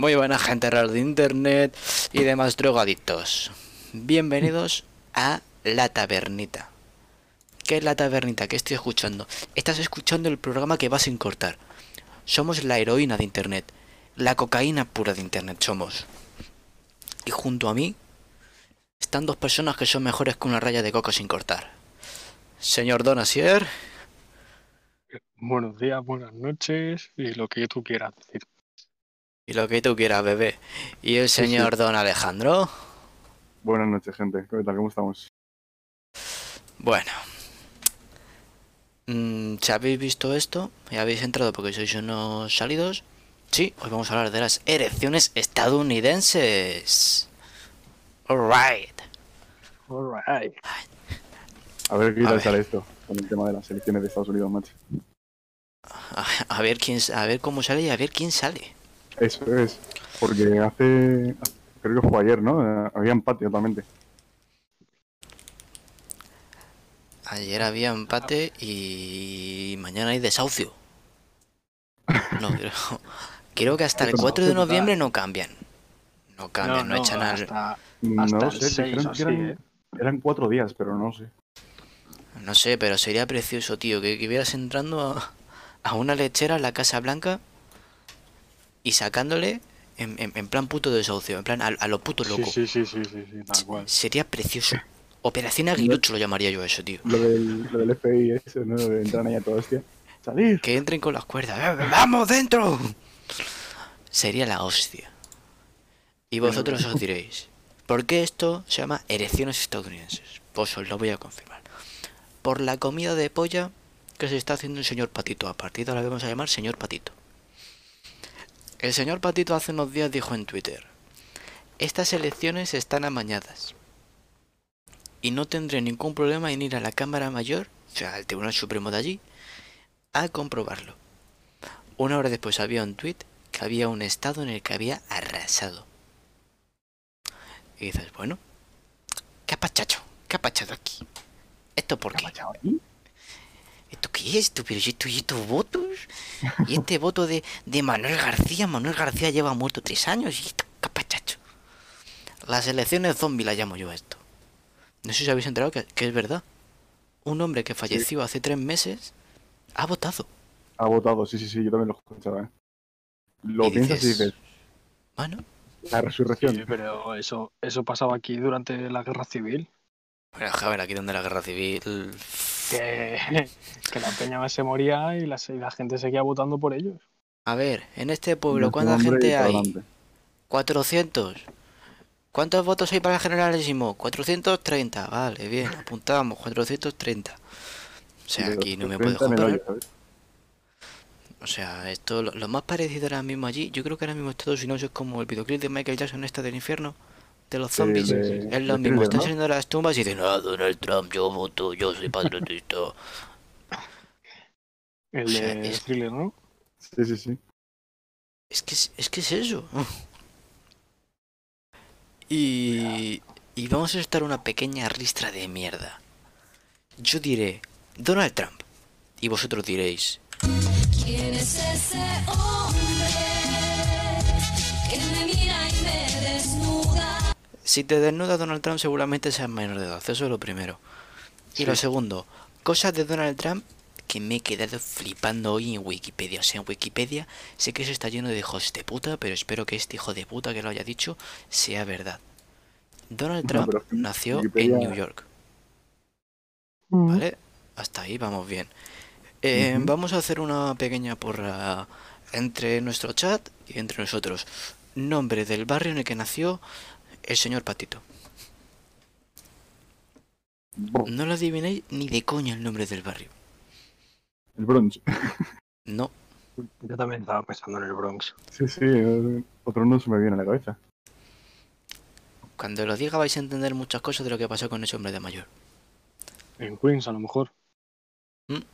Muy buena gente rara de internet y demás drogadictos. Bienvenidos a La Tabernita. ¿Qué es La Tabernita? ¿Qué estoy escuchando? Estás escuchando el programa que vas sin cortar. Somos la heroína de internet. La cocaína pura de internet somos. Y junto a mí están dos personas que son mejores que una raya de coca sin cortar. Señor Donasier Buenos días, buenas noches y lo que tú quieras decir. Y lo que tú quieras, bebé. Y el Sí, sí. señor Don Alejandro. Buenas noches, gente. ¿Qué tal? ¿Cómo estamos? Bueno. Mm, si habéis visto esto y habéis entrado porque sois unos salidos, sí, hoy vamos a hablar de las elecciones estadounidenses. Alright. Alright. A ver qué tal sale esto con el tema de las elecciones de Estados Unidos, macho. A, a ver quién a ver cómo sale y a ver quién sale. Eso es. Porque hace. Creo que fue ayer, ¿no? Había empate totalmente. Ayer había empate y mañana hay desahucio. No, creo, creo que hasta el 4 de noviembre no cambian. No cambian, no, echan al... hasta, No hasta sé, 6 dijeron o que eran, ¿eh? eran cuatro días, pero no sé. No sé, pero sería precioso, tío, que, que vieras entrando a, a una lechera en la Casa Blanca y sacándole en, en- en plan puto desahucio, en plan a, a lo puto loco. Sí, sí, sí, sí, sí, sí, tal cual. Sería precioso. Operación Aguilucho lo llamaría yo eso, tío. Lo del, lo del FBI, eso, ¿no? De entrar ahí a todo hostia. ¡Salir! Que entren con las cuerdas. ¡Eh, ¡Vamos dentro! Sería la hostia. Y vosotros os diréis, ¿por qué esto se llama elecciones estadounidenses? Pues os lo voy a confirmar. Por la comida de polla que se está haciendo el señor Patito. A partir de ahora vamos a llamar señor Patito. El señor Patito hace unos días dijo en Twitter, estas elecciones están amañadas. Y no tendré ningún problema en ir a la Cámara Mayor, o sea, al Tribunal Supremo de allí, a comprobarlo. Una hora después había un tweet que había un estado en el que había arrasado. Y dices, bueno, ¿qué ha pachacho? ¿Qué ha pachado aquí? ¿Esto por qué? ¿Esto qué es? ¿Esto, pero ¿y esto- y estos votos? ¿Y este voto de, de Manuel García? Manuel García lleva muerto tres años. ¿Y esto qué pachacho? Las elecciones zombie la llamo yo a esto. No sé si habéis enterado que, que es verdad. Un hombre que falleció hace tres meses ha votado. Ha votado, sí, sí, sí, yo también lo escuchaba, ¿eh? Lo Y piensas y dices, Bueno, la resurrección. Sí, pero eso, eso pasaba aquí durante la guerra civil. pero a ver, aquí donde la guerra civil. Que, que la peña se moría y la, y la gente seguía votando por ellos. A ver, en este pueblo, ¿cuánta gente hay? adelante. 400. ¿Cuántos votos hay para el generalísimo? 430. Vale, bien, apuntamos, 430. O sea, aquí no me 230 puedo comparar. O sea, esto, lo, lo más parecido ahora mismo allí, yo creo que ahora mismo Estados Unidos es como el videoclip de Michael Jackson este del infierno, de los zombies. Sí, de- es lo mismo, Thriller, están ¿no? saliendo de las tumbas y dicen, ah, Donald Trump, yo voto, yo soy patriotista. El O sea, de es- thriller, ¿no? Sí, sí, sí. Es que es, es que es eso. Y, y vamos a estar una pequeña ristra de mierda. Yo diré Donald Trump. Y vosotros diréis, ¿Quién es ese hombre que me mira y me desnuda? Si te desnuda Donald Trump seguramente seas menor de edad. Eso es lo primero. Y lo segundo, cosas de Donald Trump que me he quedado flipando hoy en Wikipedia. O sea, en Wikipedia sé que eso está lleno de hijos de puta, pero espero que este hijo de puta que lo haya dicho sea verdad. Donald No, Trump nació Wikipedia- en New York. ¿Vale? Hasta ahí vamos bien. Eh. Vamos a hacer una pequeña porra entre nuestro chat y entre nosotros. Nombre del barrio en el que nació el señor Patito. No lo adivinéis ni de coña el nombre del barrio. El Bronx. No. Yo también estaba pensando en el Bronx. Sí, sí, otro no se me viene a la cabeza. Cuando lo diga vais a entender muchas cosas de lo que pasó con ese hombre de mayor. En Queens, a lo mejor. En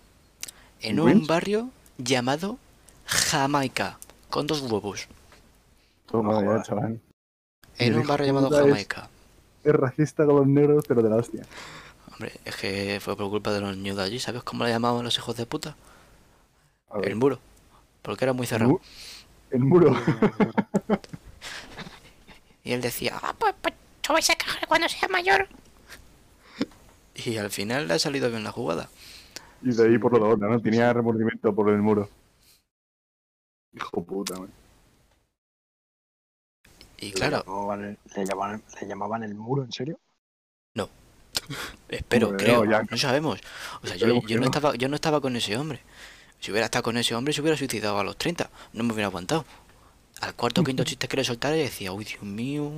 ¿En un Queens? barrio llamado Jamaica, con dos huevos. Toma No ya, chaval. En un barrio llamado es- Jamaica. Es racista con los negros, pero de la hostia. Hombre, es que fue por culpa de los niños de allí. ¿Sabes cómo le llamaban los hijos de puta? El muro. Porque era muy cerrado. Mu- El muro. Y él decía, ah, pues, pues yo vais a cagar cuando sea mayor. Y al final le ha salido bien la jugada. Y de ahí por lo de ¿no? Tenía remordimiento por el muro. Hijo puta, man. Y claro, Le llamaban, el- le llamaban- le llamaban el muro, ¿en serio? espero, Hombre, creo, no, ya- no sabemos. O sea, yo, yo no no. estaba, yo no estaba con ese hombre. Si hubiera estado con ese hombre, se hubiera suicidado a los 30. No me hubiera aguantado. Al cuarto o quinto chiste que le soltara y decía, uy, Dios mío.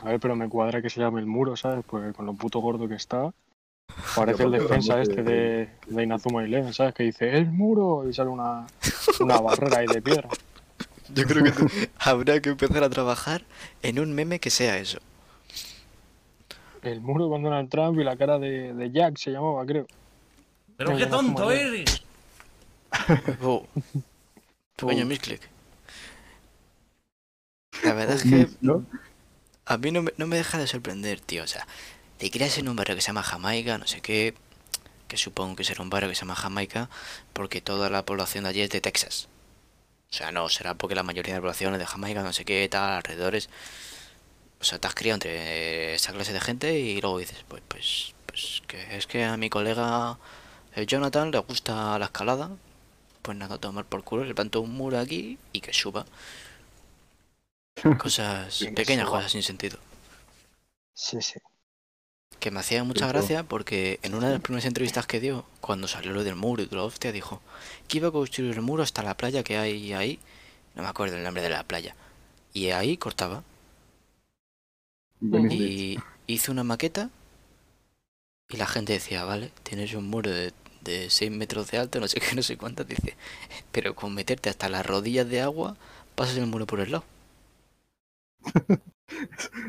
A ver, pero me cuadra que se llame el muro, ¿sabes? Porque con lo puto gordo que está. Parece el defensa este de, de Inazuma Eleven, ¿sabes? Que dice, el muro, y sale una, una barrera ahí de piedra. Yo creo que habrá que empezar a trabajar en un meme que sea eso. El muro con Donald Trump y la cara de, de Jack se llamaba, creo. Pero qué tonto eres. Oh. Pequeño misclick. La verdad es que ¿No? a mí no me, no me deja de sorprender, tío. O sea, te creas en un barrio que se llama Jamaica, no sé qué, que supongo que será un barrio que se llama Jamaica, porque toda la población de allí es de Texas. O sea, no, será porque la mayoría de la población es de Jamaica, no sé qué, tal, alrededores. O sea, te has criado entre esa clase de gente y luego dices, pues, pues, pues, que es que a mi colega el Jonathan le gusta la escalada. Pues nada, tomar por culo, le planto un muro aquí y que suba. Cosas, pequeñas cosas sin sentido. Sí, sí. Que me hacía mucha gracia porque en una de las primeras entrevistas que dio, cuando salió lo del muro y toda hostia, dijo que iba a construir el muro hasta la playa que hay ahí. No me acuerdo el nombre de la playa. Y ahí cortaba. Y hizo una maqueta. Y la gente decía, vale, tienes un muro de, de 6 metros de alto, no sé qué, no sé cuánto. Dice, pero con meterte hasta las rodillas de agua, pasas el muro por el lado.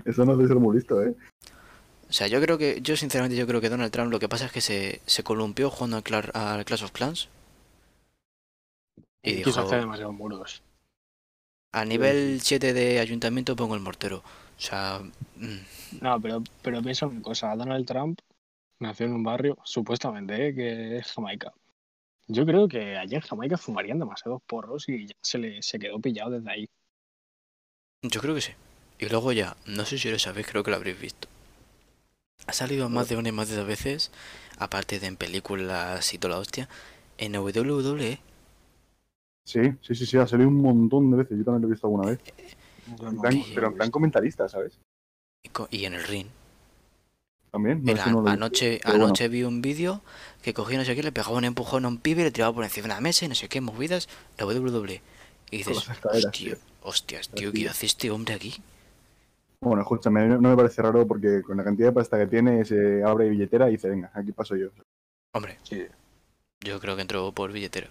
Eso no debe ser muy listo, ¿eh? O sea, yo creo que, yo sinceramente yo creo que Donald Trump lo que pasa es que se, se columpió jugando al, Clash of Clans. Y Quiso dijo, hacer demasiados muros. a nivel 7 de ayuntamiento pongo el mortero. O sea, mm, No, pero, pero piensa una cosa. Donald Trump nació en un barrio, supuestamente, ¿eh? que es Jamaica. Yo creo que allí en Jamaica fumarían demasiados porros y ya se, le, se quedó pillado desde ahí. yo creo que sí. Y luego ya, no sé si lo sabéis, creo que lo habréis visto. Ha salido más de una y más de dos veces, aparte de en películas y toda la hostia, en. WWE. Sí, sí, sí, sí, ha salido un montón de veces. Yo también lo he visto alguna vez. No- plan- lo he pero en plan comentarista, ¿sabes? y en el ring. También. No, Mira, no anoche, bueno. anoche vi un vídeo que cogía no sé qué, le pegaba un empujón a un pibe, le tiraba por encima de una mesa y no sé qué, movidas, la WWE. Y dices, hostia, tío. hostias, tío. ¿qué hace este hombre aquí? Bueno, escúchame, no me parece raro porque con la cantidad de pasta que tiene se abre billetera y dice, venga, aquí paso yo. Hombre, Sí. yo creo que entró por billetero.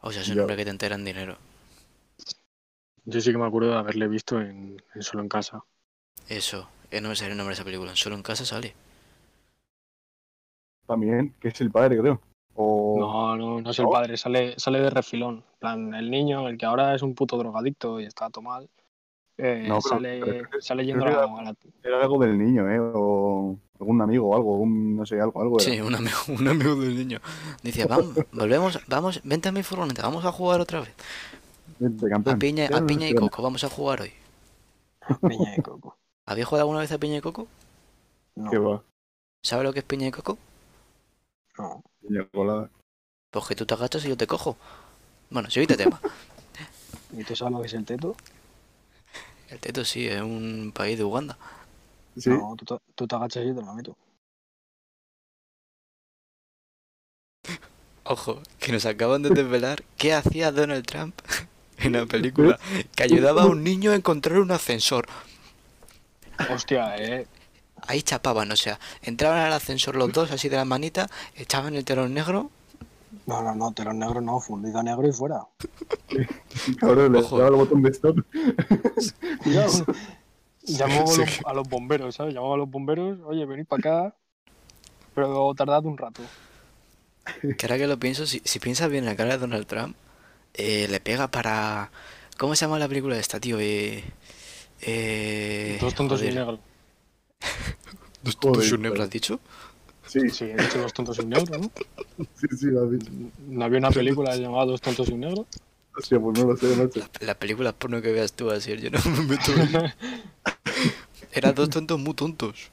O sea, es un hombre que te entera en dinero. Yo sí que me acuerdo de haberle visto en, en Solo en Casa. Eso, eh, no me sale el nombre de esa película, solo en casa sale. También, que es el padre, creo. O... No, no, no es el padre, sale, sale de refilón. En plan, el niño, el que ahora es un puto drogadicto y está todo mal, eh, No, sale, pero sale yendo creo a la, Era algo del niño, ¿eh? O algún amigo o algo, un, no sé, algo, algo era. Sí, un amigo, un amigo del niño. Dice, vamos, volvemos, vamos, vente a mi furgoneta, vamos a jugar otra vez. Vente, A campeón. piña, a piña y coco, vamos a jugar hoy. piña de coco. ¿Habéis jugado alguna vez a piña y coco? No, ¿Qué va? ¿Sabes lo que es piña y coco? no. Piña colada. Pues que tú te agachas y yo te cojo. Bueno, siguiente tema. ¿Y tú sabes lo que es el teto? El teto sí, es un país de Uganda. Sí, No, tú, te- tú te agachas y yo te lo meto. Ojo, que nos acaban de desvelar qué hacía Donald Trump en la película. Que ayudaba a un niño a encontrar un ascensor. Hostia, eh. Ahí chapaban, o sea, entraban al ascensor los dos así de la manita, echaban el telón negro. No, no, no, telón negro no, fundido a negro y fuera. cabrón, le daba el botón de stop. Cuidado. Llamó a Sí. los, a los bomberos, ¿sabes? Llamó a los bomberos, oye, venid para acá, pero tardad un rato. Que ahora que lo pienso, si, si piensas bien en la cara de Donald Trump, eh, le pega para... ¿Cómo se llama la película de esta, tío? Eh, eh, Dos tontos y un negro. ¿Dos tontos y un negro has dicho? Sí, Sí, he dicho dos tontos y un negro, ¿no? sí, sí, lo has dicho. ¿No había una película llamada Dos tontos y un negro? Hostia, pues no lo sé, macho. La, la película porno que veas tú, así, yo no me meto en... Eran dos tontos muy tontos.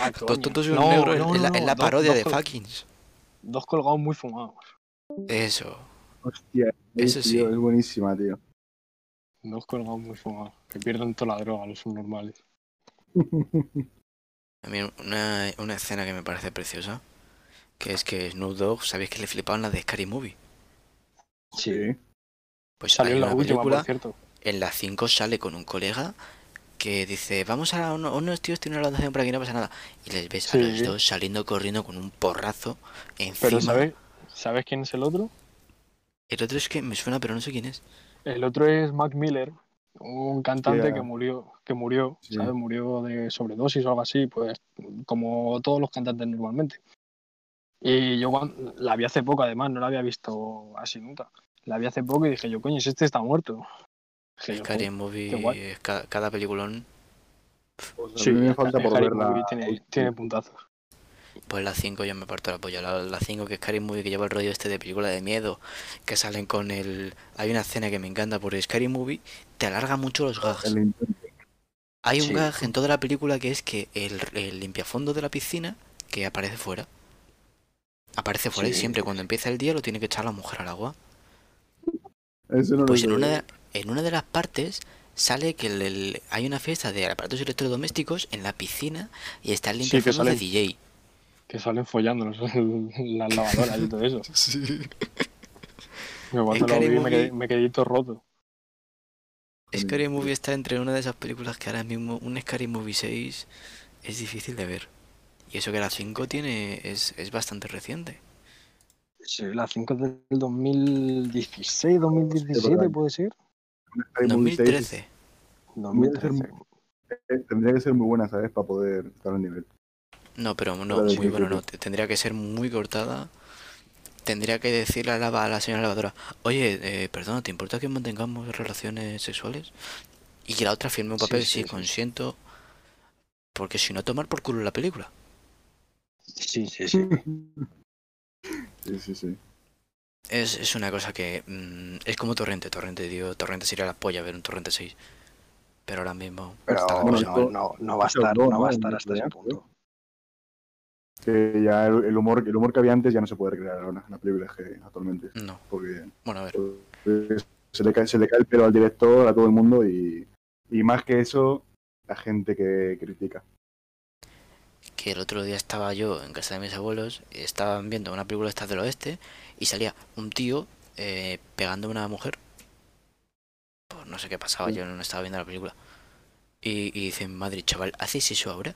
Ah, Dos tontos y un No, negro en, no, en la, no, en la dos- parodia dos de Fuckings. Dos colgados muy fumados. Eso. Hostia, Eso tío, sí. Es buenísima, tío. Dos colgados muy fumados. Que pierden toda la droga los subnormales. A mí una, una escena que me parece preciosa, que es que Snoop Dogg, ¿sabéis que le flipaban las de Scary Movie? Sí. Pues Salió en la última, película, por cierto. en la 5 sale con un colega que dice, vamos a uno- unos tíos tienen una relación por aquí, no pasa nada. Y les ves a los dos saliendo corriendo con un porrazo encima. Pero ¿sabes, ¿sabes quién es el otro? El otro es que me suena, pero no sé quién es. El otro es Mac Miller, un cantante Yeah. que murió, que murió, Sí. ¿sabes? Murió de sobredosis o algo así, pues como todos los cantantes normalmente. Y yo cuando, la vi hace poco, además, no la había visto así nunca. La vi hace poco y dije yo, coño, si este está muerto. Dije "Joder". Movie, qué guay. es ca- cada peliculón, Pues Sí, me falta por verla. Movie tiene, tiene puntazos. Pues la 5 yo me parto la polla. La, la 5 que es Scary Movie, que lleva el rollo este de película de miedo, que salen con el... Hay una escena que me encanta porque Scary Movie te alarga mucho los gags. Hay un Sí. gag en toda la película que es que el, el limpiafondo de la piscina que aparece fuera. Aparece fuera y siempre cuando empieza el día lo tiene que echar la mujer al agua. Eso no lo Pues en una de, en una de las partes sale que el- el- hay una fiesta de aparatos electrodomésticos en la piscina y está el Sí, limpiafondo de DJ. Que salen follándolos en las lavadoras y todo eso. Sí. Yo cuando lo Scary vi me Movie- quedé, me quedé todo roto. Scary Movie está entre una de esas películas que ahora mismo un Scary Movie 6 es difícil de ver. Y eso que la 5 tiene es, es bastante reciente. Sí, la 5 del 2016, 2017 verdad. puede ser. Scary Movie 6 2013. 2013. eh, Tendría que ser muy buena, ¿sabes? Para poder estar al nivel. No, pero no, muy sí, bueno sí, no. Te- Tendría que ser muy cortada. Tendría que decirle a la, a la señora lavadora, oye, eh, perdona, ¿te importa que mantengamos relaciones sexuales? Y que la otra firme un papel, sí, sí, sí. consiento. Porque si no, tomar por culo la película. Sí, sí, sí. Sí, sí, sí. Es, es una cosa que mm, es como Torrente. Torrente, digo, Torrente sería la polla ver un Torrente 6. Pero ahora mismo Pero está la bueno, cosa no, no, no va a estar, no, va a estar hasta ese punto. Que ya el, el humor, el humor que había antes ya no se puede recrear ahora en las películas que actualmente. No. Porque Bueno, a ver. pues, se, le cae, se le cae el pelo al director, a todo el mundo y, y más que eso, la gente que critica. que el otro día estaba yo en casa de mis abuelos, y estaban viendo una película esta del oeste y salía un tío eh, pegando a una mujer. Pues no sé qué pasaba, yo no estaba viendo la película. Y, y dicen, madre chaval, ¿haces eso ahora?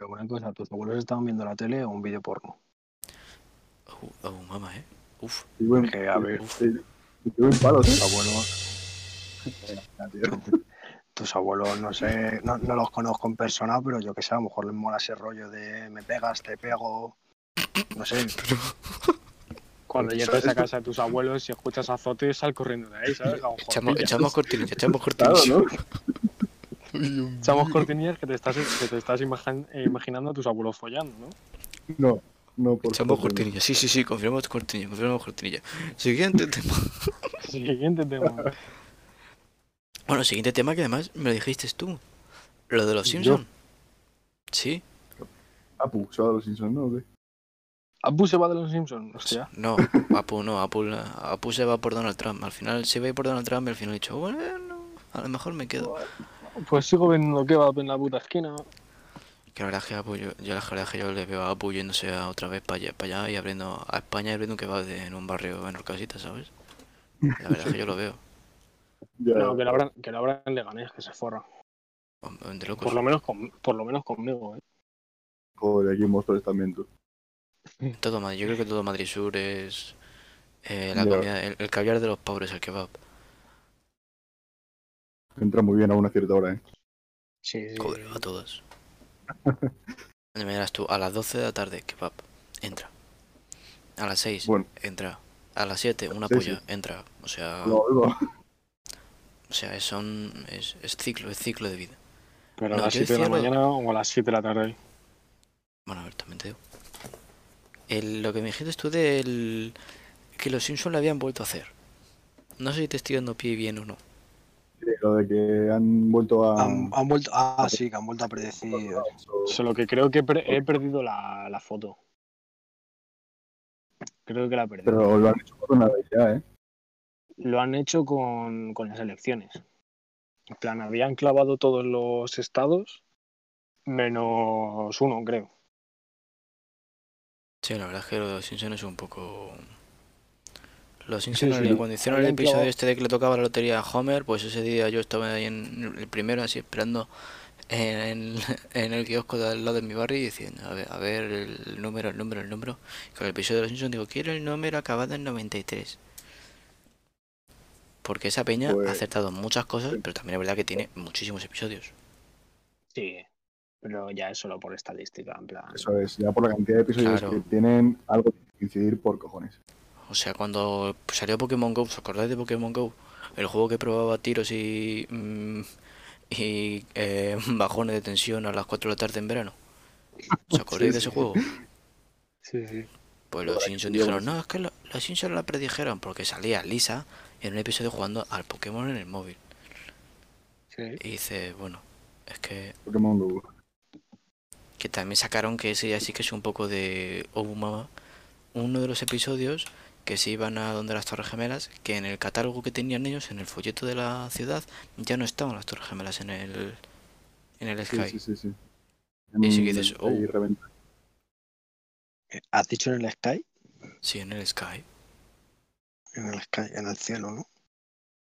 Pero una cosa, tus abuelos estaban viendo la tele o un vídeo porno. Oh, oh, mamá, eh. Uf, Y Que, a ver. eh, eh, doy palos, Tus abuelos, tus abuelos, no sé, no, no los conozco en persona, pero yo que sé, a lo mejor les mola ese rollo de me pegas, te pego, no sé. Cuando llegues a casa de tus abuelos y escuchas azotes, sal corriendo de ahí, ¿sabes? Echamos, echamos cortinilla, echamos Claro, cortinilla. ¿no? Echamos cortinillas que te estás, que te estás imajan- eh, imaginando a tus abuelos follando, ¿no? No, no, por Echamos favor, cortinilla, sí, sí, sí, confirmamos cortinilla, confirmamos cortinilla. Siguiente tema. Siguiente tema. Bueno, siguiente tema que además me lo dijiste tú. Lo de los. Simpsons. Sí, Apu, se va de los Simpsons, ¿no? Apu se va de los Simpsons, hostia. No, Apu no, Apu, Apu se va por Donald Trump. Al final se va por Donald Trump y al final he dicho, bueno, a lo mejor me quedo. Pues sigo vendiendo kebab en la puta esquina. Que la verdad es que Apu, yo, yo la verdad es que yo le veo a Apu yéndose a otra vez para allá, para allá y abriendo a España y abriendo un kebab de- en un barrio en Orcasita, ¿sabes? La verdad es que yo lo veo. No, que lo abran, que lo abran Leganés, que se forra. Locos. Por lo menos, con, por lo menos conmigo, ¿eh? Joder, aquí Móstoles también, tú. Todo Madrid, yo creo que todo Madrid Sur es eh, la comida, el, el caviar de los pobres, el kebab. Entra muy bien a una cierta hora, ¿eh? Sí, sí. Joder, a todos. Me dirás tú, a las 12 de la tarde, kebab, entra. A las 6, Bueno, entra. A las 7, una Sí, polla, sí. entra. O sea, lo oigo. o sea, es, son, es, es ciclo, es ciclo de vida. Pero a No, las yo 7 de la lo- mañana o a las 7 de la tarde. Bueno, a ver, también te digo. El- lo que me dijiste tú del que los Simpsons lo habían vuelto a hacer. No sé si te estoy dando pie bien o no. Sí, Lo de que han vuelto a. Han, han vuelto. Ah, sí, que han vuelto a predecir. Solo que creo que he per- he perdido la, la foto. Creo que la he perdido. Pero lo han hecho por una vez ya, ¿eh? Lo han hecho con, con las elecciones. En plan, habían clavado todos los estados menos uno, creo. Sí, la verdad es que los Simpsons es un poco... Los Simpsons, sí. cuando hicieron el episodio este de que le tocaba la lotería a Homer, pues ese día yo estaba ahí en el primero, así esperando en, en el kiosco de al lado de mi barrio y diciendo, a ver, a ver el número, el número, el número. Y con el episodio de los Simpsons digo, quiero el número acabado en 93. Porque esa peña Pues- ha acertado muchas cosas, pero también es verdad que tiene muchísimos episodios. Sí, pero ya es solo por estadística, en plan. Eso es, ya por la cantidad de episodios Claro. que tienen, algo que incidir por cojones. O sea, cuando salió Pokémon Go, ¿os acordáis de Pokémon Go? El juego que probaba tiros y, mm, y eh, bajones de tensión a las 4 de la tarde en verano. ¿Os acordáis Sí, de ese sí. juego? Sí, sí. Pues los Simpsons dijeron, no, es que lo- los Simpsons la predijeron porque salía Lisa en un episodio jugando al Pokémon en el móvil. sí. Y dice, bueno, es que, Pokémon Go. que también sacaron que ese ya sí que es un poco de Obama. Uno de los episodios que se iban a donde las Torres Gemelas, que en el catálogo que tenían ellos, en el folleto de la ciudad, ya no estaban las Torres Gemelas en el, en el Sky. sí, sí, sí. Y que dices, oh. reventa. ¿Has dicho en el Sky? Sí, en el Sky. En el Sky, en el cielo, ¿no?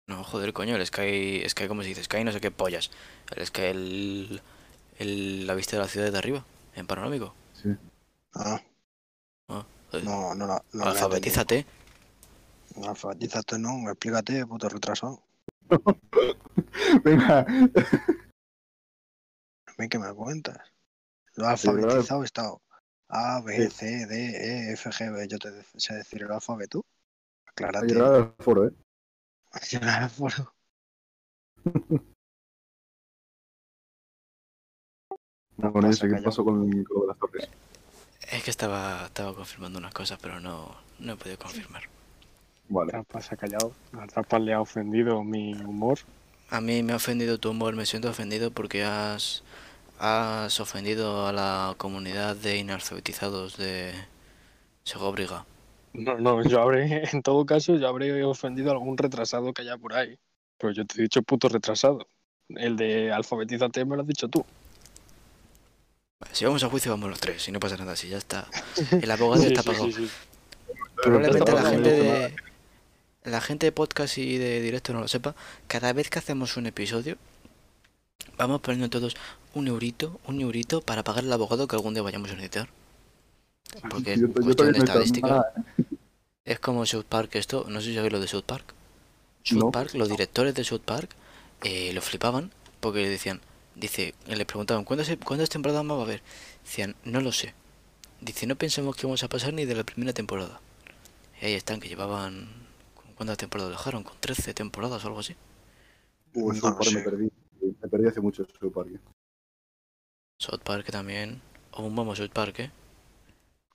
No, joder, coño, el Sky, Sky, ¿cómo se dice? Sky no sé qué pollas. El Sky, el, el- la vista de la ciudad de arriba, en panorámico. Sí. Ah, No, no, no. he Alfabetízate. entendido. Alfabetízate, no, explícate, puto retrasado. Venga, A mí que me cuentas. Lo alfabetizado he estado. A, B. C, D, E, F, G, B. Yo te sé decir el alfabeto. ha Aclárate. llegado al foro, ¿eh? Llegar al foro. No, No con eso, ¿qué pasó con, con las torres? Es que estaba, estaba confirmando unas cosas, pero no, no he podido confirmar. Vale. Trampas ha callado. A Trampas le ha ofendido mi humor. A mí me ha ofendido tu humor, me siento ofendido porque has, has ofendido a la comunidad de inalfabetizados de Segobriga. No, no, yo habré, en todo caso, yo habré ofendido a algún retrasado que haya por ahí. Pero yo te he dicho puto retrasado. El de alfabetízate me lo has dicho tú. Vale, si vamos a juicio, vamos los tres, si no pasa nada, si ya está. El abogado Sí, está sí, pagado. sí, sí. Probablemente la gente de la gente de podcast y de directo no lo sepa. Cada vez que hacemos un episodio, vamos poniendo todos un eurito, un eurito para pagar al abogado que algún día vayamos a necesitar. Porque es Yo- yo cuestión de estadística. ¿eh? Es como South Park esto, no sé si sabéis lo de South Park. South No. Park, los directores de South Park eh, lo flipaban porque le decían, dice, le preguntaban, ¿cuántas, ¿cuántas temporadas más va a haber? Decían, no lo sé. Dice, no pensamos que vamos a pasar ni de la primera temporada. Y ahí están, que llevaban, ¿cuántas temporadas dejaron? ¿Con 13 temporadas o algo así? No South lo Park me perdí. Me perdí hace mucho South Park. South Park también. Aún vamos South Park, ¿eh?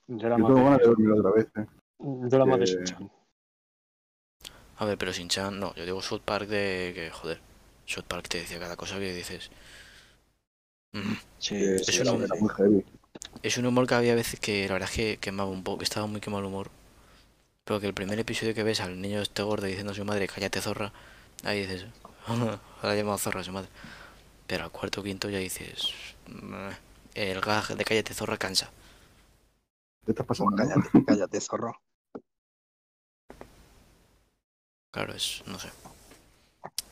Yo era Yo tengo ganas de de, dormir otra vez, ¿eh? yo era más de Eh, Shin-chan. A ver, pero sin chan, no, yo digo South Park de que, joder, South Park te decía cada cosa que dices. "Mm". Sí, que sí, eso era, no- era muy heavy. Es un humor que había veces que la verdad es que quemaba un poco, que estaba muy quemado el humor. Pero que el primer episodio que ves al niño este gordo diciendo a su madre, cállate zorra, ahí dices, ahora llamado zorra a su madre. Pero al cuarto o quinto ya dices, "Meh". el gag de cállate zorra cansa. ¿Qué estás pasando? Cállate, cállate, zorro. Claro, es, no sé.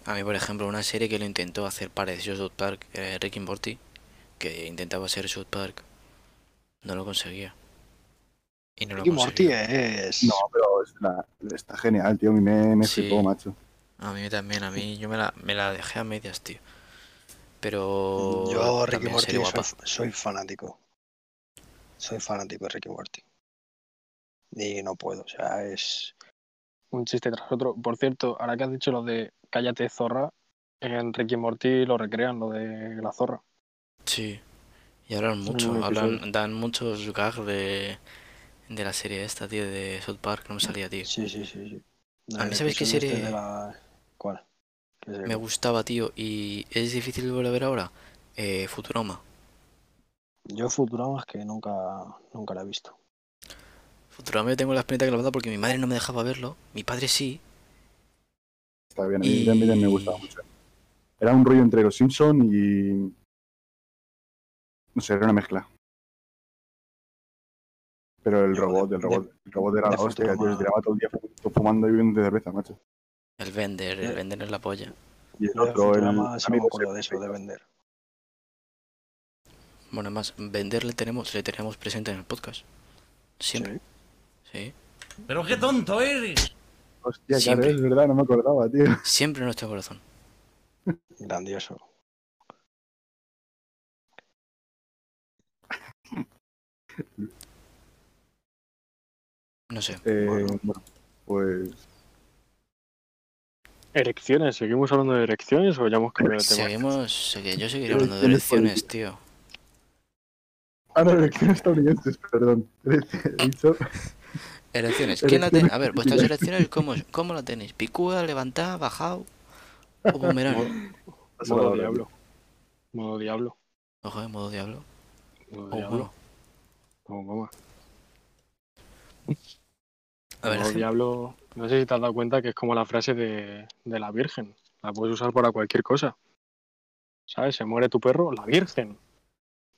A mí, por ejemplo, una serie que lo intentó hacer parecido a South Park, eh, Rick and Morty, que intentaba ser South Park, no lo conseguía. Y no lo Ricky Morty es. No, pero es la- está genial, tío. A mí me, me Sí. flipó, macho. A mí también, a mí yo me la, me la dejé a medias, tío. Pero Yo, Ricky Morty, soy, guapa. soy fanático. Soy fanático de Ricky Morty. Y no puedo, o sea, es un chiste tras otro. Por cierto, ahora que has dicho lo de cállate zorra, en Ricky Morty lo recrean, lo de la zorra. Sí. Y hablan mucho, hablan, dan muchos gags de de la serie esta, tío, de South Park, no me salía, tío. Sí, sí, sí. sí. A mí, ¿sabes qué este serie- de la- ¿Cuál? ¿Qué serie? Me gustaba, tío, y es difícil volver a ver ahora. Eh, Futurama. Yo Futurama es que nunca, nunca la he visto. Futurama yo tengo la espinita clavada porque mi madre no me dejaba verlo, mi padre sí. Está bien, a mí Y- también me gustaba mucho. Era un rollo entre los Simpson y. No sé, era una mezcla. Pero el robot, el robot, el robot era la hostia, tío. Se tiraba todo el día fu- fumando y bebiendo cerveza, macho. El vender, el vender es la polla. Y el otro, el. Solo me amigo acuerdo de eso, de vender. Bueno, además, vender le tenemos, le tenemos presente en el podcast. Siempre, Sí. sí. Pero qué tonto eres. Hostia, claro, Siempre. es verdad, no me acordaba, tío. Siempre en nuestro corazón. Grandioso. No sé. Eh, Bueno. bueno, pues. Erecciones, ¿seguimos hablando de erecciones o ya hemos cambiado de tema? Seguimos, segui- yo seguiría hablando de Elecciones elecciones, tío. Ah, no, elecciones estadounidenses, perdón. Dicho. Elecciones. ¿Quién la tiene? Elecciones A ver, vuestras elecciones, ¿cómo, ¿cómo la tenéis? ¿Picúa, levantada, bajado? ¿O boomerang? Modo diablo. Modo diablo. Ojo, de modo diablo. Modo diablo. Como. A ver, diablo. No sé si te has dado cuenta que es como la frase de, de la Virgen. La puedes usar para cualquier cosa. ¿Sabes? Se muere tu perro, la Virgen.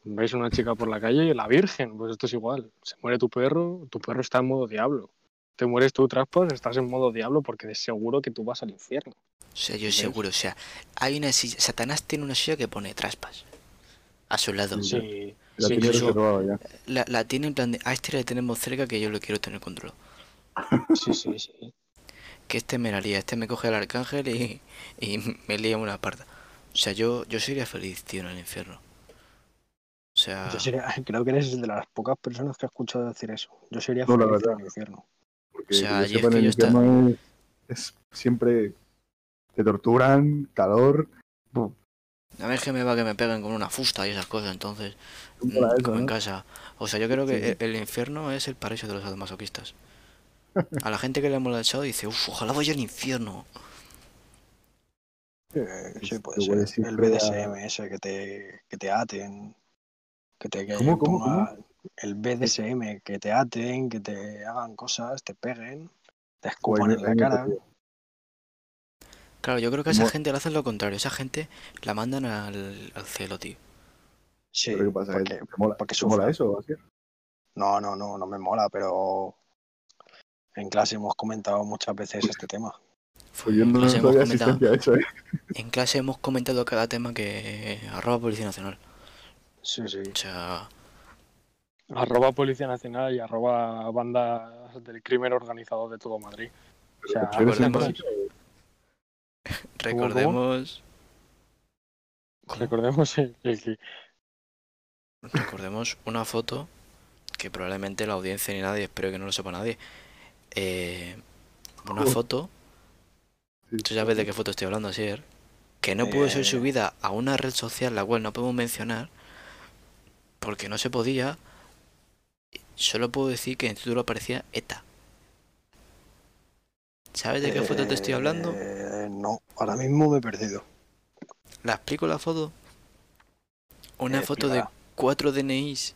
Veis una chica por la calle, la Virgen. Pues esto es igual. Se muere tu perro, tu perro está en modo diablo. Te mueres tú, traspas, estás en modo diablo porque de seguro que tú vas al infierno. o sea, yo ¿Ves? seguro, o sea, hay una silla, Satanás tiene una silla que pone traspas. A su lado. Sí, La sí, tenía incluso- ya. La, la tiene en plan de, a este le tenemos cerca que yo lo quiero tener controlado. sí, sí, sí. Que este me la lía, este me coge al arcángel y, y me lía una parda. O sea, yo, yo sería feliz, tío, en el infierno. O sea, Yo sería, creo que eres de las pocas personas que ha escuchado decir eso. Yo sería No, la feliz verdad. en el infierno. Porque O sea, yo es que el yo está- es siempre. Te torturan, calor. A ver que me va que me peguen con una fusta y esas cosas, entonces, es para mm, eso, como en ¿no? casa. O sea, yo creo que Sí. el, el infierno es el paraíso de los masoquistas. A la gente que le el show dice, uff, ojalá vaya al infierno. Eh, sí, puede ser. El BDSM ese que te, que te aten. Que te que ¿Cómo, El BDSM, que te aten, que te hagan cosas, te peguen, te escupan Joder, en la cara. Claro, yo creo que esa Mo- gente le hacen lo contrario. Esa gente la mandan al, al cielo, tío. Sí, ¿Pero qué pasa? porque- ¿Te mola, porque te mola sufre. eso? Asier? No, no, no, no me mola, pero en clase hemos comentado muchas veces este tema. Pues yo no, en, no clase hemos comentado, de eso, ¿eh? en clase hemos comentado cada tema que arroba Policía Nacional. Sí, sí. O sea, Arroba Policía Nacional y arroba bandas del crimen organizado de todo Madrid. O sea, Pero eres recordemos- entonces- recordemos... ¿Cómo? recordemos el, el que Recordemos una foto que probablemente la audiencia ni nadie, espero que no lo sepa nadie. Eh, una foto, tú sabes de qué foto estoy hablando, Asier, que no pudo ser subida a una red social la cual no podemos mencionar porque no se podía. Solo puedo decir que en el título aparecía ETA. ¿Sabes de qué foto te estoy hablando? Eh, no, ahora mismo me he perdido. ¿La explico la foto? Una Eh, foto de cuatro DNIs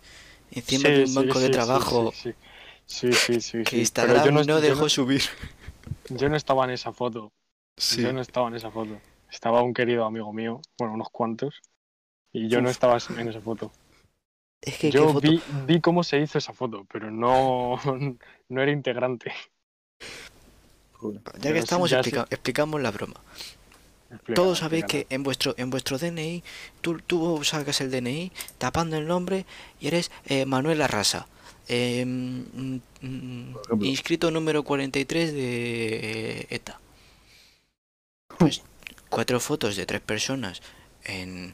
encima Sí, de un sí, banco sí, de trabajo Sí, sí, sí, sí, sí, que. Instagram Pero yo no, yo dejó subir. yo no estaba en esa foto. Sí. Yo no estaba en esa foto. Estaba un querido amigo mío, bueno, unos cuantos, y yo no estaba en esa foto. Es que qué Yo foto. vi, vi cómo se hizo esa foto, pero no, no era integrante. Ya que estamos, ya explica- explicamos la broma. Explícala, Todos sabéis explícala. que en vuestro en vuestro DNI, tú, tú sacas el DNI tapando el nombre y eres eh, Manuel Arrasa. eh, mm, mm, inscrito número 43 de eh, ETA. Pues cuatro fotos de tres personas en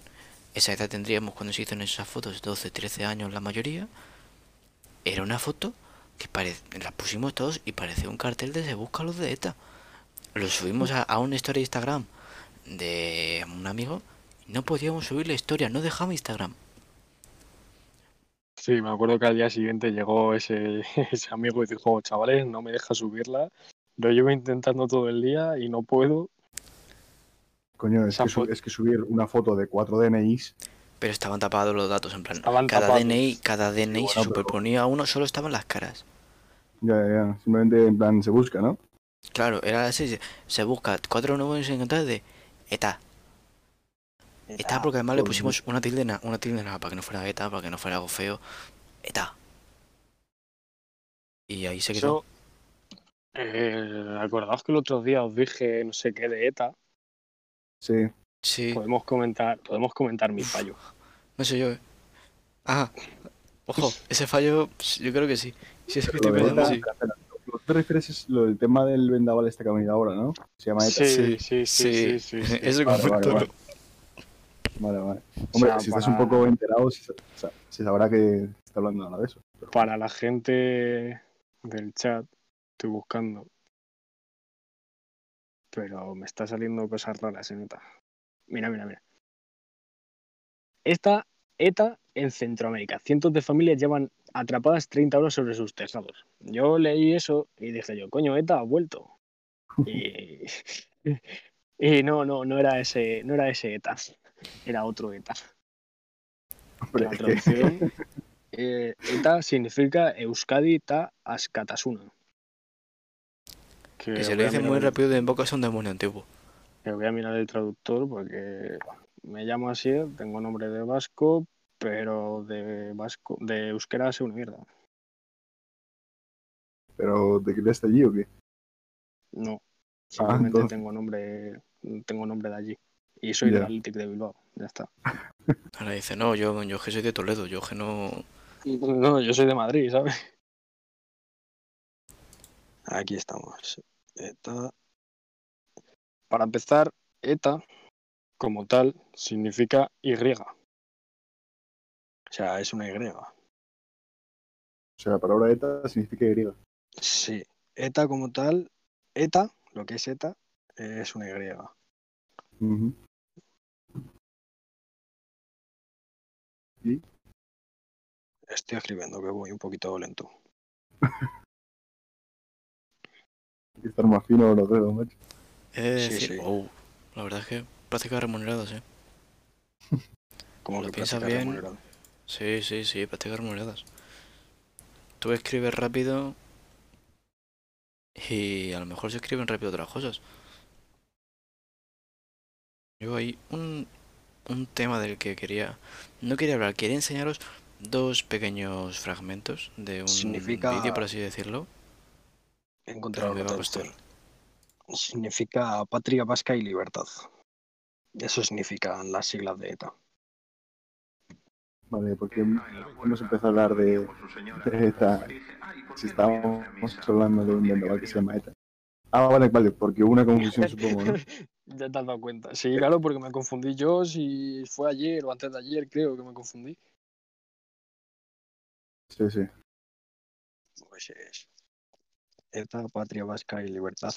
esa edad tendríamos cuando se hicieron esas fotos, 12, 13 años la mayoría. Era una foto que parece, la pusimos todos y parecía un cartel de se busca los de ETA. Lo subimos a, a una historia de Instagram de un amigo y no podíamos subir la historia, no dejaba Instagram. Sí, me acuerdo que al día siguiente llegó ese, ese amigo y dijo, chavales, no me deja subirla. Lo llevo intentando todo el día y no puedo. Coño, es que, es que subir una foto de cuatro DNIs. Pero estaban tapados los datos, en plan. Estaban cada tapados. DNI, cada DNI se bueno, superponía a uno, solo estaban las caras. Ya, ya, ya. Simplemente en plan se busca, ¿no? Claro, era así, se- se busca cuatro nuevos encantados de ETA. ETA porque además le pusimos una tilde, na- una tilde nada, para que no fuera ETA, para que no fuera algo feo. ETA. Y ahí se quedó. Eso, eh, acordaos que el otro día os dije no sé qué de ETA. Sí. Sí, Podemos comentar, podemos comentar mi fallo. no sé yo, eh. Ah, ojo, ese fallo, pues, yo creo que sí. Si es que estoy pensando, sí. espera, Lo que te refieres es lo del tema del vendaval este que ha venido ahora, ¿no? Se llama ETA. Sí, sí, sí, sí, sí, sí. Eso Vale, vale, vale. Vale, vale. Hombre, sea, si estás un poco enterado, se, sa- se sabrá que está hablando ahora de eso. Pero- Para la gente del chat, estoy buscando. Pero me está saliendo cosas raras en ETA. Mira, mira, mira. Esta ETA en Centroamérica. Cientos de familias llevan atrapadas 30 horas sobre sus tejados. Yo leí eso y dije yo, coño, ETA ha vuelto. Y, y no, no, no era ese, no era ese ETA. Era otro ETA. Hombre, La traducción eh, ETA significa Euskadi ta Askatasuna. Que, Que se lo a dice muy rápido de en boca es un demonio antiguo. Que voy a mirar el traductor porque me llamo así, tengo nombre de vasco, pero de vasco, de euskera sé una mierda. Pero ¿te crees allí o qué? No, simplemente entonces- tengo nombre, tengo nombre de allí. Y soy del. Athletic de Bilbao, ya está. Ahora dice, no, yo, yo que soy de Toledo, yo que no... No, yo soy de Madrid, ¿sabes? Aquí estamos. ETA. Para empezar, ETA, como tal, significa Y. O sea, es una Y. O sea, la palabra ETA significa griega. Sí, ETA como tal, ETA, lo que es ETA, es una Y. Ujú. Estoy escribiendo, que voy un poquito lento. Hay que estar más fino los dedos, macho. He de Sí, decir, sí. oh, la verdad es que prácticas remuneradas, eh. Como Lo que piensas bien. remunerado. Sí, sí, sí, prácticas remuneradas. Tú escribes rápido y a lo mejor se escriben rápido otras cosas. Yo hay un, un tema del que quería, no quería hablar, quería enseñaros dos pequeños fragmentos de un vídeo, por así decirlo. Me la va a costar. Significa patria vasca y libertad. Eso significan las siglas de ETA. Vale, porque hemos empezado a hablar de, de ETA. Si estábamos hablando de un vendaval que se llama ETA. Ah, vale, vale, porque hubo una confusión, supongo, ¿no? Ya te has dado cuenta. Sí, claro, porque me confundí yo si fue ayer o antes de ayer, creo que me confundí. Sí, sí. Pues es ETA, patria vasca y libertad.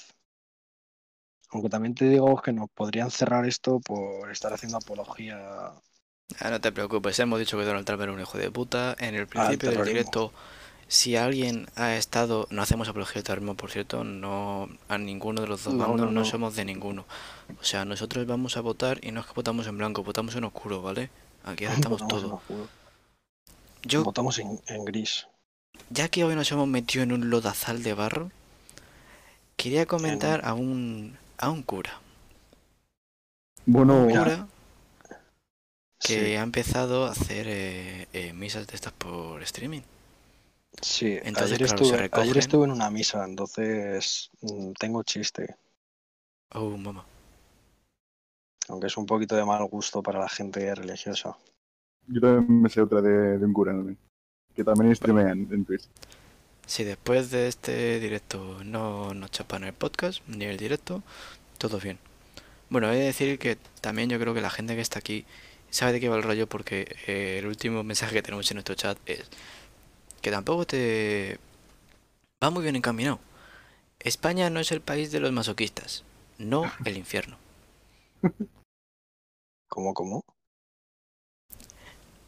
Aunque también te digo que nos podrían cerrar esto por estar haciendo apología. Ah, no te preocupes, hemos dicho que Donald Trump era un hijo de puta. En el principio del directo, si alguien ha estado, no hacemos apología del terrorismo, por cierto, no a ninguno de los dos bandos, no, no, no. somos de ninguno. O sea, nosotros vamos a votar y no es que votamos en blanco, votamos en oscuro, ¿vale? Aquí aceptamos todo. Yo, Votamos en, en gris. ya que hoy nos hemos metido en un lodazal de barro, quería comentar a un a un cura. Bueno, Un cura que Sí, ha empezado a hacer eh, eh, misas de estas por streaming. sí. Entonces, ayer, claro, estuve, recogen. ayer estuve en una misa, entonces mm, tengo chiste. Oh, mamá. Aunque es un poquito de mal gusto para la gente religiosa. yo también me sé otra de, de un cura también. Que también streamea en, en Twitch. Si después de este directo no nos chapan el podcast ni el directo, todo bien. Bueno, he de decir que también yo creo que la gente que está aquí sabe de qué va el rollo porque eh, el último mensaje que tenemos en nuestro chat es que tampoco te va muy bien encaminado. España no es el país de los masoquistas, no el infierno. ¿Cómo, cómo?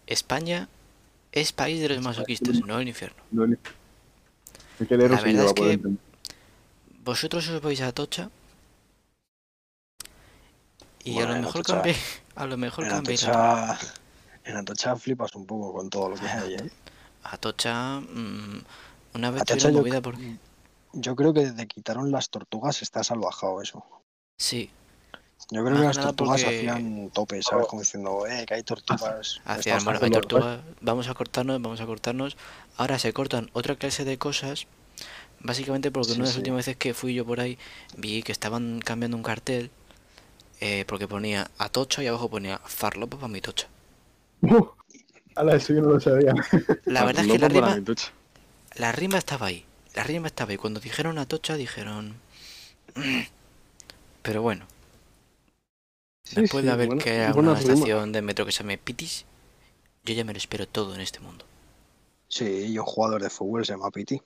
España Es país de los masoquistas, no el infierno. No, el- Es que leerlo La verdad es que- entender. Vosotros os vais a Atocha. Y Bueno, a lo mejor cambié. A lo mejor En cambié. en Atocha flipas un poco con todo lo que hay, ¿eh? Atocha. mm, una vez Atocha tuvieron yo- movida porque. Yo creo que desde que quitaron las tortugas está salvajado eso. Sí, Yo creo Más que las tortugas porque- hacían tope, ¿sabes? Como diciendo, eh, que hay tortugas. hacían. Bueno, hay tortugas. Vamos a cortarnos, vamos a cortarnos. Ahora se cortan otra clase de cosas. Básicamente porque Sí, una de las sí. últimas veces que fui yo por ahí vi que estaban cambiando un cartel. eh, porque ponía Atocha y abajo ponía Farlopa para mi tocha. ¡Uh! Ala, eso yo no lo sabía. La verdad es que la rima, la rima estaba ahí. La rima estaba ahí. Cuando dijeron Atocha dijeron. "Mm". Pero bueno, Sí, después sí, de haber buena- creado buena una estación de metro que se llame Pitis, yo ya me lo espero todo en este mundo. Sí, yo jugador de fútbol se llama Piti.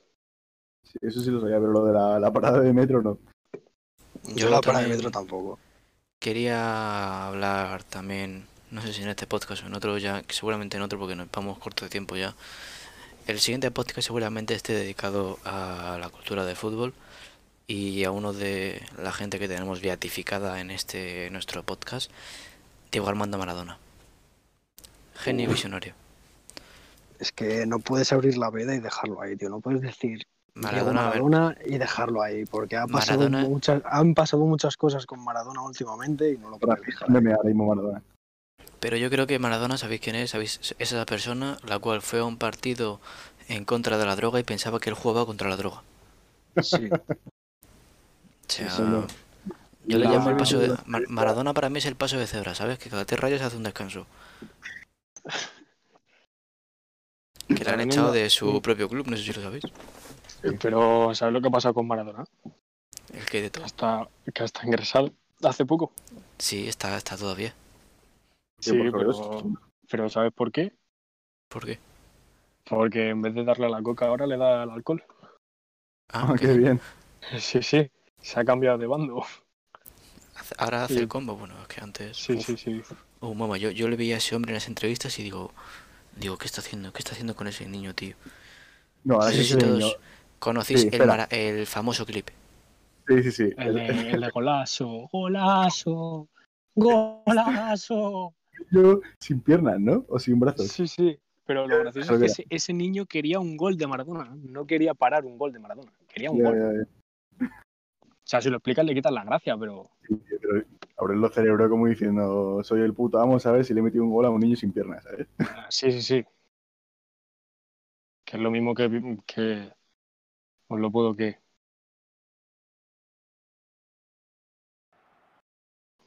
Sí, eso sí lo sabía, pero lo de la, la parada de metro no. Yo, Yo la parada de metro tampoco. Quería hablar también, no sé si en este podcast o en otro ya, que seguramente en otro porque nos vamos corto de tiempo ya. El siguiente podcast seguramente esté dedicado a la cultura del fútbol y a uno de la gente que tenemos beatificada en este nuestro podcast, Diego Armando Maradona. Genio visionario. Es que no puedes abrir la veda y dejarlo ahí, tío. No puedes decir Diego Maradona, Maradona y dejarlo ahí, porque ha pasado Maradona- muchas, han pasado muchas cosas con Maradona últimamente y no lo puedes dejar. Maradona. pero yo creo que Maradona, ¿sabéis quién es? ¿Sabéis? Es esa persona la cual fue a un partido en contra de la droga y pensaba que él jugaba contra la droga. Sí. O sea, Sí, no. yo le La- llamo el paso de... Mar- Maradona para mí es el paso de cebra, ¿sabes? Que cada tres rayas hace un descanso. Que le han echado de su propio club, no sé si lo sabéis. Pero, ¿sabes lo que ha pasado con Maradona? El que de todo. Hasta, que hasta ingresado hace poco. Sí, está, está todavía. Sí, pero, pero ¿sabes por qué? ¿Por qué? Porque en vez de darle a la coca ahora le da al alcohol. Ah, Ah, qué bien. Sí, sí, se ha cambiado de bando. ahora hace Sí. el combo. Bueno, es que antes... Sí, uf. sí, sí. Oh, mamá, yo, yo le veía a ese hombre en las entrevistas y digo... Digo, ¿qué está haciendo? ¿Qué está haciendo con ese niño, tío? No, ahora No sé sí si ese todos conocéis Sí, el, el famoso clip. Sí, sí, sí. El de, el de golazo, golazo, golazo. Yo sin piernas, ¿no? O sin brazos. Sí, sí. Pero lo gracioso es que que ese, ese niño quería un gol de Maradona. No quería parar un gol de Maradona. Quería un Ya, gol. ya, ya. O sea, si lo explicas le quitas la gracia, pero Sí, pero abrir los cerebros como diciendo, soy el puto, vamos a ver si le he metido un gol a un niño sin piernas, ¿sabes? ah, sí, sí, sí. Que es lo mismo que, que os lo puedo que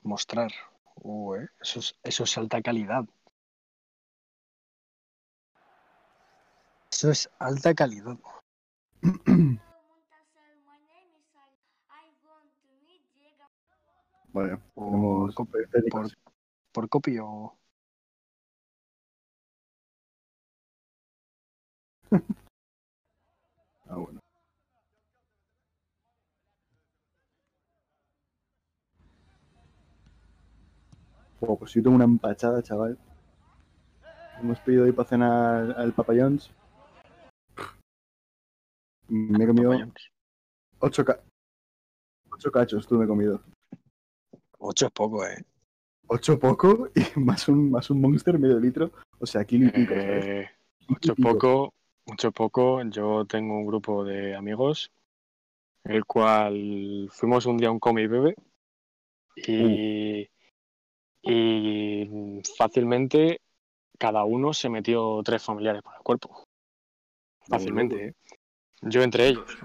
Mostrar. Uh, eh, Eso, es, eso es alta calidad. Eso es alta calidad. Vale, por, por copy o. Ah, bueno. Oh, pues yo tengo una empachada, chaval. Hemos pedido hoy para cenar al Papa John's. Me he comido Papayons. ocho, ca- ocho cachos, tú me he comido. Ocho es poco, eh. Ocho poco y más un, más un monster medio litro. O sea, pico, ¿sabes? Eh, y pico. poco, mucho poco. Yo tengo un grupo de amigos, el cual fuimos un día a un come y bebe y, y fácilmente cada uno se metió tres familiares para el cuerpo. Fácilmente, ¿eh? Yo entre ellos.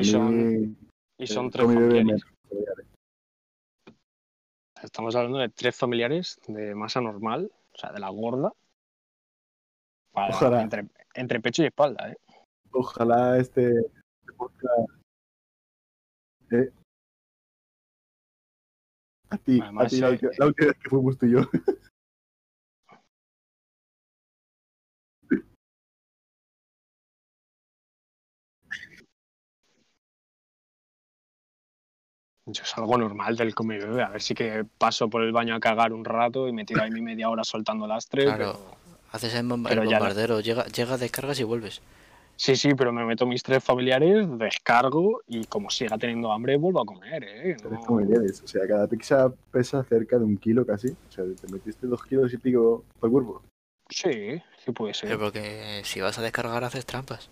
Y son Y son tres familiares. Estamos hablando de tres familiares de masa normal, o sea, de la gorda. para- Ojalá. entre, entre pecho y espalda, ¿eh? Ojalá este eh, a ti, a Además, ti la, eh, la última vez que fuimos tú y yo. Yo salgo normal del come y bebe, a ver si que paso por el baño a cagar un rato y me tiro ahí mi media hora soltando lastre. Claro. pero- Haces el, bomba- Pero el ya no- bombardero, llega, llegas, descargas y vuelves. Sí, sí, pero me meto mis tres familiares, descargo y como siga teniendo hambre, vuelvo a comer, ¿eh? Tres No- familiares. O sea, cada pizza pesa cerca de un kilo casi. O sea, te metiste dos kilos y pico por el cuerpo. Sí, sí puede ser. Pero porque si vas a descargar haces trampas.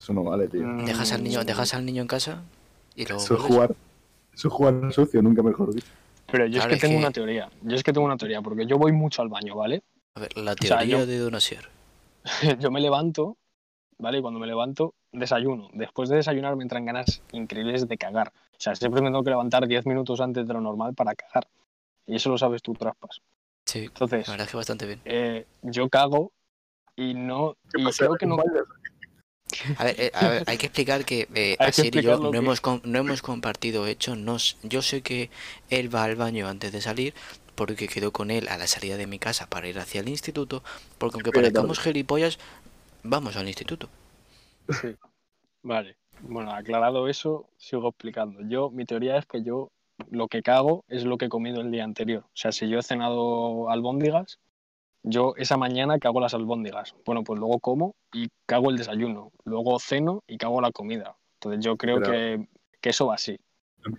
Eso no vale, tío. Mm, Dejas al niño, dejas al niño en casa y luego Eso jugar. Eso es jugar sucio, nunca mejor dicho. Pero yo Claro, es que es tengo que- una teoría. Yo es que tengo una teoría, porque yo voy mucho al baño, ¿vale? A ver, la sea, teoría yo- de Donasier. yo me levanto, ¿vale? Y cuando me levanto, desayuno. Después de desayunar me entran ganas increíbles de cagar. O sea, siempre me tengo que levantar 10 minutos antes de lo normal para cagar. Y eso lo sabes tú, Traspas. Sí, Entonces, la verdad es que bastante bien. eh, yo cago y no... ¿Qué Y creo que no... A ver, eh, a ver, hay que explicar que eh, Asier y yo no que- hemos, no hemos compartido hechos. No, yo sé que él va al baño antes de salir porque quedó con él a la salida de mi casa para ir hacia el instituto. Porque aunque parezcamos gilipollas, vamos al instituto. Sí. Vale. Bueno, aclarado eso, sigo explicando. Yo, mi teoría es que yo lo que cago es lo que he comido el día anterior. O sea, si yo he cenado albóndigas, yo esa mañana cago las albóndigas. Bueno, pues luego como y cago el desayuno. Luego ceno y cago la comida. Entonces yo creo Pero- que, que eso va así.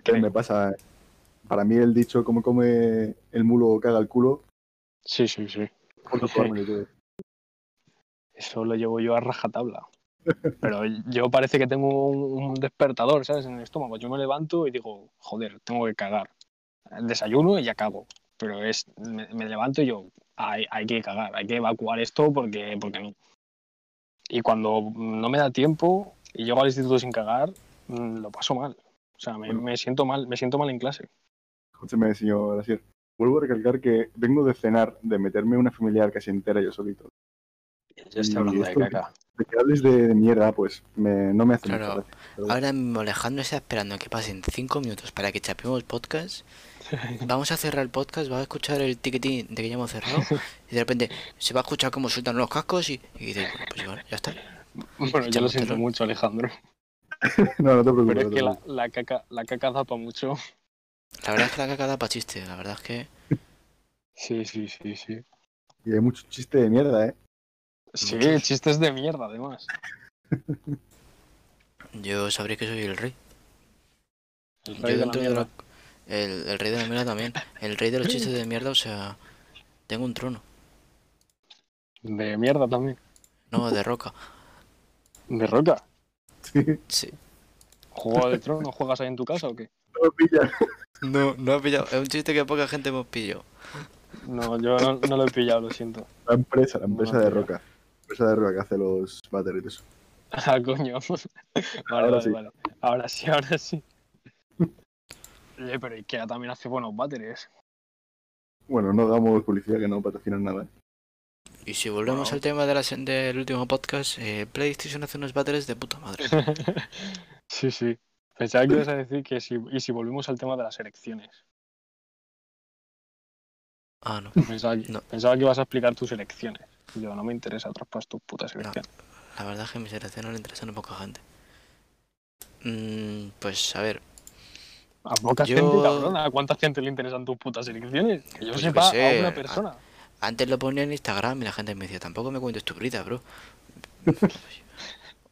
¿Qué me pasa? Para mí el dicho como come el mulo caga el culo, Sí, sí, sí. Eso lo llevo yo a rajatabla. Pero yo parece que tengo un, un despertador, ¿sabes? En el estómago. Yo me levanto y digo, joder, tengo que cagar. Desayuno y ya cago. Pero es, me, me levanto y yo, hay, hay que cagar, hay que evacuar esto porque, porque no. Y cuando no me da tiempo y llego al instituto sin cagar, mm, lo paso mal. O sea, me, me siento mal, me siento mal en clase. Escúchame, señor Asier. Vuelvo a recalcar que vengo de cenar, de meterme una familiar casi entera yo solito. Yo estoy hablando de caca. De que hables de, de mierda, pues me- no me hace Claro. mucha gracia. Pero Ahora mismo Alejandro está esperando que pasen 5 minutos para que chapemos podcast. Vamos a cerrar el podcast, va a escuchar el tiquitín de que ya hemos cerrado. Y de repente se va a escuchar cómo sueltan los cascos y, y dice, bueno, pues igual, ya está. Bueno, yo lo siento terror. mucho, Alejandro. no, no te preocupes. Pero es no que la, la caca, la caca da para mucho. La verdad es que la caca da pa' chiste, la verdad es que Sí, sí, sí, sí. Y hay mucho chiste de mierda, ¿eh? Sí, Muchos. chistes de mierda, además. yo sabré que soy el rey. El Yo rey de la dentro de la... El, el rey de la mierda también. El rey de los chistes de mierda, o sea, tengo un trono. De mierda también. No, de roca. De roca. Sí, Sí. ¿Juego de tronos juegas ahí en tu casa o qué? no me pillan. No, no he pillado. Es un chiste que poca gente hemos pillado. No, yo no, no lo he pillado, lo siento. La empresa, la empresa No, de. Roca. La empresa de Roca que hace los batteries. eso. Ah, coño. Vale, Ahora vale, sí. vale. Ahora sí, ahora sí. Oye, pero Ikea también hace buenos batteries. Bueno, no damos publicidad que no patrocinan nada. Y si volvemos Bueno. al tema de la, del último podcast, eh, PlayStation hace unos batteries de puta madre. sí, sí. Pensaba que ibas a decir que si, y si volvemos al tema de las elecciones. Ah, no. Pensaba que, No. pensaba que ibas a explicar tus elecciones. Yo no me interesa traspas tus putas No. elecciones. La verdad es que mis elecciones no le interesan a poca gente. Mm, pues a ver, A poca Yo- gente, cabrona. ¿A cuánta gente le interesan tus putas elecciones? Que yo Pues sepa, a una a- persona. antes lo ponía en Instagram y la gente me decía, tampoco me cuentes tu vida, bro.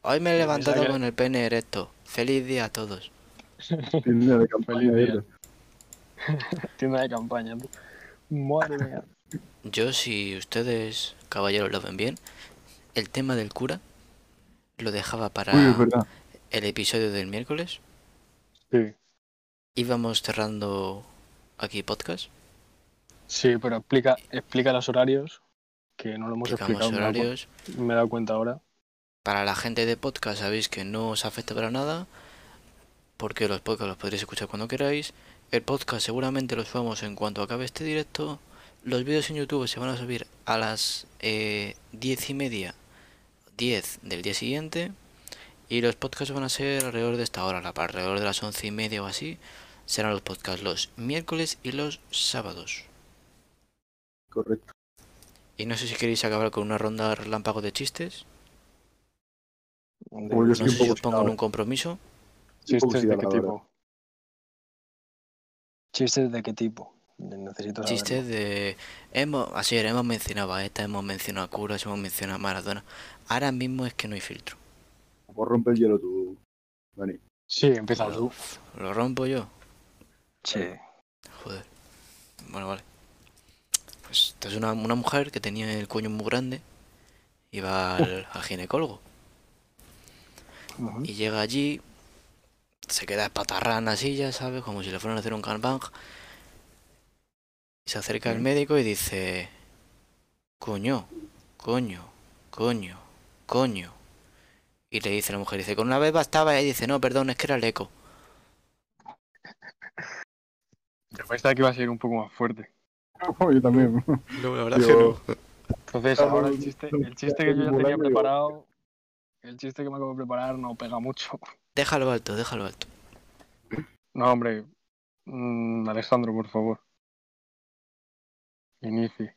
Hoy me he levantado con el pene erecto. Feliz día a todos. Tienda de campaña. Tienda de campaña, tú. Madre mía. Yo, si ustedes, caballeros, lo ven bien, el tema del cura lo dejaba para Uy, el episodio del miércoles. Sí. Íbamos cerrando aquí podcast. Sí, pero explica, explica los horarios, que no lo hemos Explicamos explicado. me he dado cu- horarios. Me he dado cuenta ahora. Para la gente de podcast sabéis que no os afecta para nada, porque los podcasts los podréis escuchar cuando queráis. El podcast seguramente los subamos en cuanto acabe este directo. Los vídeos en YouTube se van a subir a las eh, diez y media, 10 del día siguiente. Y los podcasts van a ser alrededor de esta hora, la- alrededor de las once y media o así. Serán los podcasts los miércoles y los sábados. Correcto. Y no sé si queréis acabar con una ronda relámpago de chistes. Yo No sé un si os pongo en un compromiso. ¿Chistes de qué tipo? ¿Chistes de qué tipo? Necesito saberlo. Chistes de. Hemos, así era, hemos mencionado a esta, hemos mencionado a Curas, hemos mencionado a Maradona. Ahora mismo es que no hay filtro. Por romper el hielo tú, Dani. Sí, empieza tú. Uf, Lo rompo yo. Sí. Joder. Bueno, vale. Pues esta es una, una mujer que tenía el coño muy grande. Iba al, al ginecólogo. Y llega allí. Se queda espatarrada en la silla, ¿sabes? Como si le fueran a hacer un gangbang. Y se acerca al médico y dice... Coño, coño, coño, coño. Y le dice la mujer, dice, con una vez bastaba. Y dice, no, perdón, es que era el eco. Yo pensaba que iba a ser un poco más fuerte. Yo también. No, la verdad Yo- Entonces, Claro, ahora el no- chiste, no- el chiste que yo ya no- tenía no- preparado, el chiste que me acabo de preparar no pega mucho. Déjalo alto, déjalo alto. No, hombre. Mm, Alejandro, por favor. Inicie.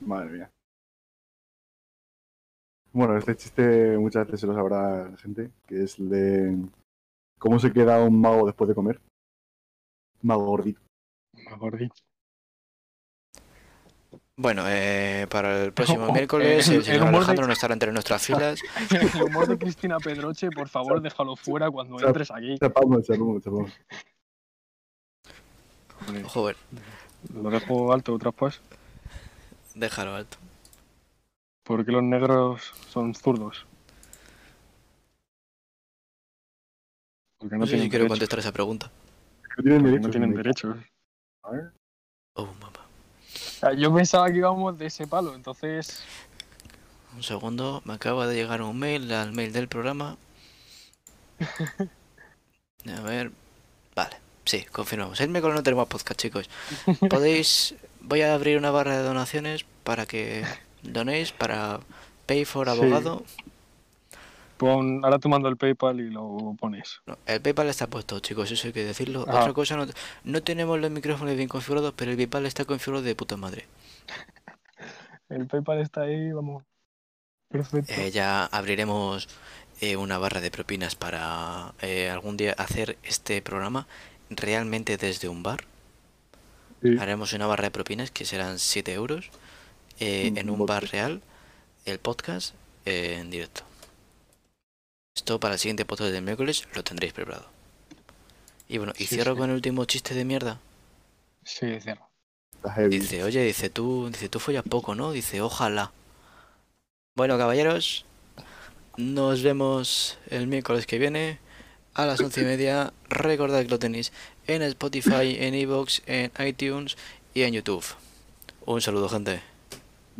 Madre mía. Bueno, este chiste muchas veces se lo sabrá la gente, que es el de cómo se queda un mago después de comer. Mago gordito. Más gordito. Bueno, eh, para el próximo Oh, miércoles el- el el señor de- Alejandro no estará entre nuestras filas. El humor de Cristina Pedroche, por favor, déjalo fuera cuando Chap- entres aquí. Chapamos, chapamos, chapamos. Joder, Lo dejo alto otra pues. déjalo alto. ¿Por qué los negros son zurdos? Porque No no, sé si quiero derechos. contestar esa pregunta. No tienen derechos. no tienen ni- derechos. A ver. Oh, mamá. Yo pensaba que íbamos de ese palo, entonces. Un segundo, me acaba de llegar un mail al mail del programa. A ver. Vale, sí, confirmamos. El miércoles no tenemos podcast, chicos. Podéis. Voy a abrir una barra de donaciones para que donéis para Pay for Sí. Abogado. Pon, ahora te mando el PayPal y lo pones. No, el PayPal está puesto, chicos, eso hay que decirlo. Ah. Otra cosa, no, no tenemos los micrófonos bien configurados, pero el PayPal está configurado de puta madre. El PayPal está ahí, vamos. Perfecto. Eh, ya abriremos eh, una barra de propinas para eh, algún día hacer este programa realmente desde un bar. Sí. Haremos una barra de propinas que serán 7 euros eh, en un bar real, el podcast eh, en directo. Esto para el siguiente podcast del miércoles lo tendréis preparado. Y bueno, y Sí, cierro sí. con el último chiste de mierda. Sí, cierro. Dice, oye, dice tú, dice tú follas poco, ¿no? Dice, ojalá. Bueno, caballeros, nos vemos el miércoles que viene a las once y media. Recordad que lo tenéis en Spotify, en Evox, en iTunes y en YouTube. Un saludo, gente.